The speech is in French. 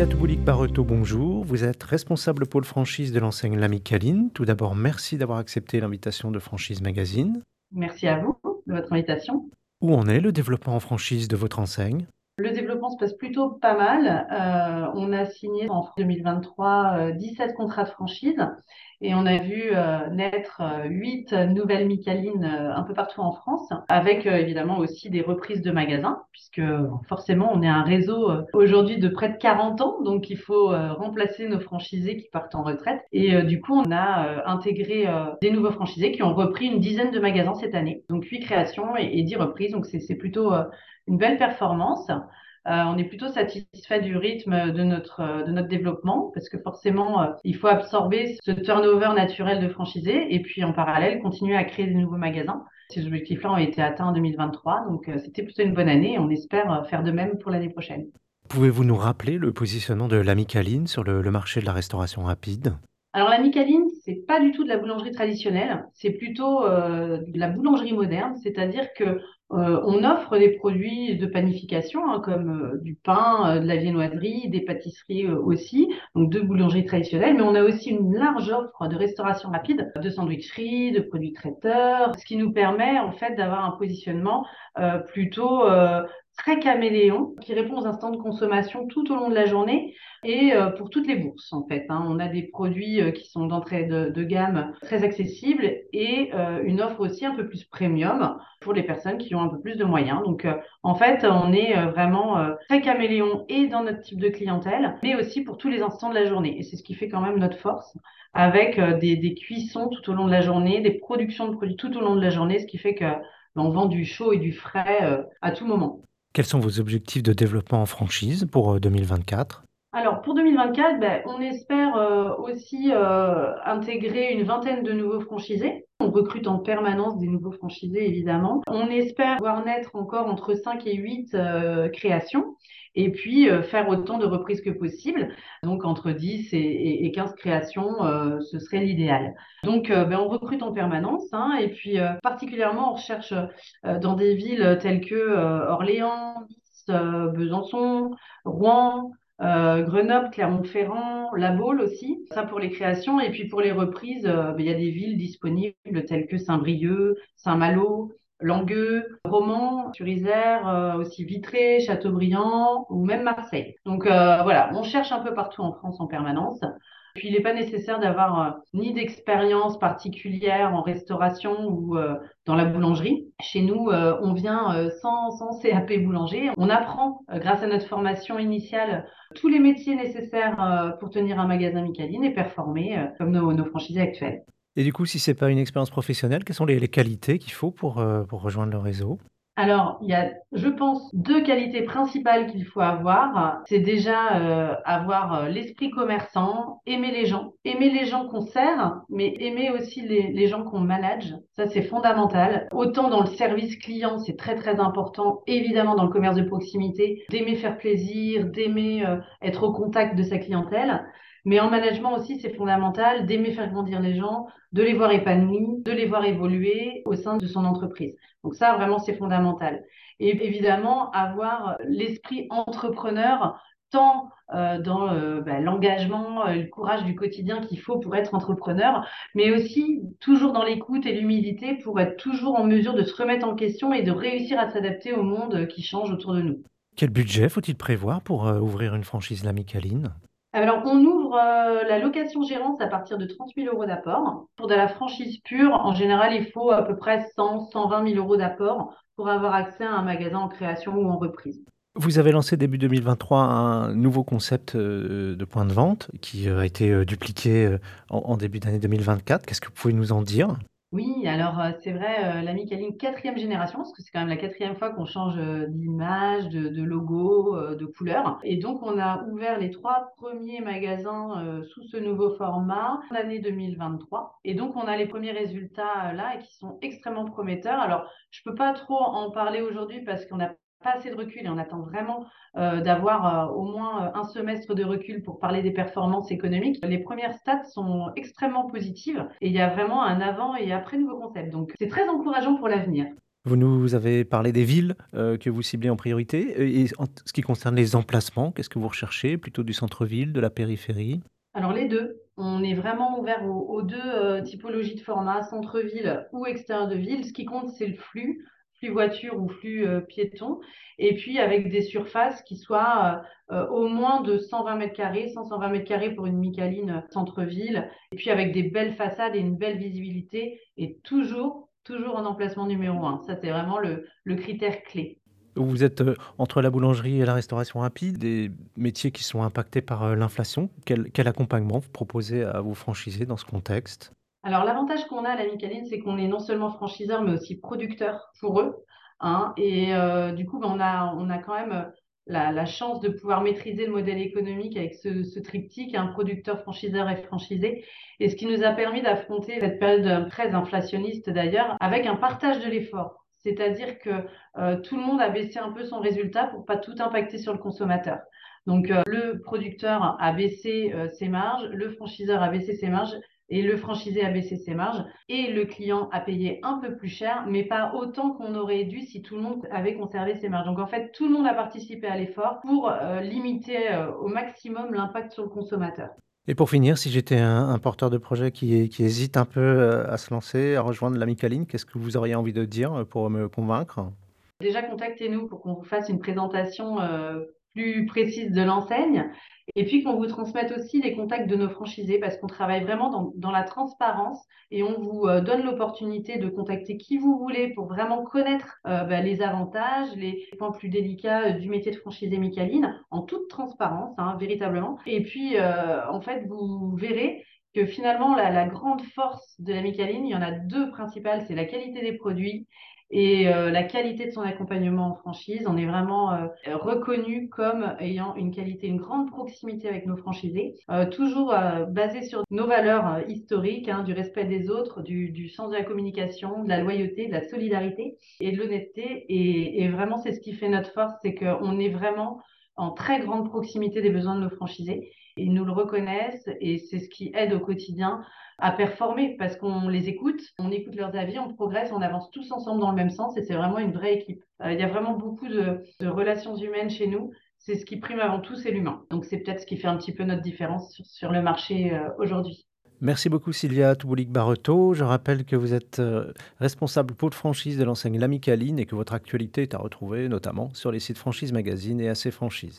Sylvia Touboulik-Barreto, bonjour. Vous êtes responsable pôle franchise de l'enseigne L'Amicaline. Tout d'abord, merci d'avoir accepté l'invitation de Franchise Magazine. Merci à vous de votre invitation. Où en est le développement en franchise de votre enseigne? Le développement se passe plutôt pas mal. Euh, on a signé en 2023 17 euh, contrats de franchise et on a vu euh, naître huit nouvelles Micalines un peu partout en France, avec évidemment aussi des reprises de magasins, puisque forcément on est un réseau aujourd'hui de près de 40 ans, donc il faut remplacer nos franchisés qui partent en retraite. Et du coup, on a intégré des nouveaux franchisés qui ont repris une dizaine de magasins cette année, donc huit créations et, et 10 reprises, donc c'est plutôt une belle performance. Euh, on est plutôt satisfait du rythme de notre, euh, de notre développement parce que forcément, euh, il faut absorber ce turnover naturel de franchisés et puis en parallèle, continuer à créer des nouveaux magasins. Ces objectifs-là ont été atteints en 2023, donc c'était plutôt une bonne année et on espère faire de même pour l'année prochaine. Pouvez-vous nous rappeler le positionnement de l'Amicaline sur le, marché de la restauration rapide? Alors la Micaline, c'est pas du tout de la boulangerie traditionnelle, c'est plutôt de la boulangerie moderne, c'est-à-dire que euh, on offre des produits de panification hein, comme euh, du pain, euh, de la viennoiserie, des pâtisseries aussi, donc de boulangerie traditionnelle, mais on a aussi une large offre de restauration rapide, de sandwicheries, de produits traiteurs, ce qui nous permet en fait d'avoir un positionnement plutôt très caméléon qui répond aux instants de consommation tout au long de la journée et pour toutes les bourses en fait. Hein. On a des produits qui sont d'entrée de, gamme très accessibles et une offre aussi un peu plus premium pour les personnes qui ont un peu plus de moyens. Donc en fait, on est vraiment très caméléon et dans notre type de clientèle, mais aussi pour tous les instants de la journée. Et c'est ce qui fait quand même notre force avec des, des, cuissons tout au long de la journée, des productions de produits tout au long de la journée, ce qui fait que ben, on vend du chaud et du frais à tout moment. Quels sont vos objectifs de développement en franchise pour 2024 alors pour 2024, ben, on espère euh, aussi euh, intégrer une vingtaine de nouveaux franchisés. On recrute en permanence des nouveaux franchisés, évidemment. On espère voir naître encore entre 5 et 8 euh, créations et puis faire autant de reprises que possible. Donc entre 10 et, 15 créations, ce serait l'idéal. Donc ben, on recrute en permanence hein, et puis particulièrement on recherche dans des villes telles que Orléans, Nice, Besançon, Rouen, euh, Grenoble, Clermont-Ferrand, La Baule aussi, ça pour les créations. Et puis pour les reprises, euh, ben, il y a des villes disponibles telles que Saint-Brieuc, Saint-Malo, Langueux, Romans, sur Isère, euh, aussi Vitré, Châteaubriand ou même Marseille. Donc voilà, on cherche un peu partout en France en permanence. Puis il n'est pas nécessaire d'avoir euh, ni d'expérience particulière en restauration ou euh, dans la boulangerie. Chez nous, euh, on vient sans, sans, CAP boulanger. On apprend, grâce à notre formation initiale, tous les métiers nécessaires pour tenir un magasin Micaline et performer comme nos, nos, franchisés actuels. Et du coup, si ce n'est pas une expérience professionnelle, quelles sont les, les qualités qu'il faut pour, pour rejoindre le réseau? Alors, il y a, je pense, deux qualités principales qu'il faut avoir. C'est déjà euh, avoir euh, l'esprit commerçant, aimer les gens, aimer les gens qu'on sert, mais aimer aussi les, gens qu'on manage. Ça, c'est fondamental. Autant dans le service client, c'est très très important. Évidemment, dans le commerce de proximité, d'aimer faire plaisir, d'aimer euh, être au contact de sa clientèle. Mais en management aussi, c'est fondamental d'aimer faire grandir les gens, de les voir épanouis, de les voir évoluer au sein de son entreprise. Donc ça, vraiment, c'est fondamental. Et évidemment, avoir l'esprit entrepreneur tant euh, dans euh, bah, l'engagement, euh, le courage du quotidien qu'il faut pour être entrepreneur, mais aussi toujours dans l'écoute et l'humilité pour être toujours en mesure de se remettre en question et de réussir à s'adapter au monde qui change autour de nous. Quel budget faut-il prévoir pour ouvrir une franchise L'Amicaline alors, on ouvre euh, la location gérance à partir de 30 000 euros d'apport. Pour de la franchise pure, en général, il faut à peu près 100, 120 000 euros d'apport pour avoir accès à un magasin en création ou en reprise. Vous avez lancé début 2023 un nouveau concept euh, de point de vente qui euh, a été dupliqué en début d'année 2024. Qu'est-ce que vous pouvez nous en dire? Oui, alors euh, c'est vrai, euh, la Micaline quatrième génération, parce que c'est quand même la quatrième fois qu'on change euh, d'image, de, logo, de couleur. Et donc on a ouvert les trois premiers magasins sous ce nouveau format en année 2023. Et donc on a les premiers résultats là et qui sont extrêmement prometteurs. Alors je peux pas trop en parler aujourd'hui parce qu'on a pas assez de recul et on attend vraiment euh, d'avoir euh, au moins euh, un semestre de recul pour parler des performances économiques. Les premières stats sont extrêmement positives et il y a vraiment un avant et après nouveau concept. Donc c'est très encourageant pour l'avenir. Vous nous avez parlé des villes euh, que vous ciblez en priorité. Et en ce qui concerne les emplacements, qu'est-ce que vous recherchez? Plutôt du centre-ville, de la périphérie? Alors les deux. On est vraiment ouvert aux, aux deux typologies de format, centre-ville ou extérieur de ville. Ce qui compte, c'est le flux flux voiture ou flux euh, piéton, et puis avec des surfaces qui soient euh, euh, au moins de 120 mètres carrés, 120 mètres carrés pour une Micaline centre-ville, et puis avec des belles façades et une belle visibilité, et toujours, toujours en emplacement numéro un. Ça, c'est vraiment le, le critère clé. Vous êtes entre la boulangerie et la restauration rapide, des métiers qui sont impactés par l'inflation. Quel, quel accompagnement vous proposez à vos franchisés dans ce contexte? Alors, l'avantage qu'on a à la Micaline, c'est qu'on est non seulement franchiseur, mais aussi producteur pour eux. Hein, et euh, du coup, ben, on, a, on a quand même euh, la, la, chance de pouvoir maîtriser le modèle économique avec ce, ce triptyque, un producteur, franchiseur et franchisé. Et ce qui nous a permis d'affronter cette période très inflationniste d'ailleurs, avec un partage de l'effort. C'est-à-dire que euh, tout le monde a baissé un peu son résultat pour pas tout impacter sur le consommateur. Donc, euh, le producteur a baissé euh, ses marges, le franchiseur a baissé ses marges et le franchisé a baissé ses marges et le client a payé un peu plus cher, mais pas autant qu'on aurait dû si tout le monde avait conservé ses marges. Donc en fait, tout le monde a participé à l'effort pour euh, limiter euh, au maximum l'impact sur le consommateur. Et pour finir, si j'étais un, un, porteur de projet qui, qui hésite un peu euh, à se lancer, à rejoindre l'Amicaline, qu'est-ce que vous auriez envie de dire pour me convaincre? Déjà, contactez-nous pour qu'on vous fasse une présentation plus précise de l'enseigne. Et puis qu'on vous transmette aussi les contacts de nos franchisés parce qu'on travaille vraiment dans, la transparence et on vous euh, donne l'opportunité de contacter qui vous voulez pour vraiment connaître euh, bah, les avantages, les points plus délicats euh, du métier de franchisé Micaline en toute transparence, hein, véritablement. Et puis, en fait, vous verrez que finalement, la, la, grande force de la Micaline, il y en a deux principales, c'est la qualité des produits et euh, la qualité de son accompagnement en franchise. On est vraiment euh, reconnu comme ayant une qualité, une grande proximité avec nos franchisés, euh, toujours euh, basé sur nos valeurs euh, historiques, hein, du respect des autres, du, du, sens de la communication, de la loyauté, de la solidarité et de l'honnêteté. Et, et, vraiment, c'est ce qui fait notre force, c'est qu'on est vraiment en très grande proximité des besoins de nos franchisés. Ils nous le reconnaissent et c'est ce qui aide au quotidien à performer parce qu'on les écoute, on écoute leurs avis, on progresse, on avance tous ensemble dans le même sens et c'est vraiment une vraie équipe. Euh, il y a vraiment beaucoup de, relations humaines chez nous. C'est ce qui prime avant tout, c'est l'humain. Donc c'est peut-être ce qui fait un petit peu notre différence sur, sur le marché euh, aujourd'hui. Merci beaucoup Sylvia Toubulik-Barreto. Je rappelle que vous êtes euh, responsable pôle franchise de l'enseigne L'Amicaline et que votre actualité est à retrouver notamment sur les sites Franchise Magazine et AC Franchise.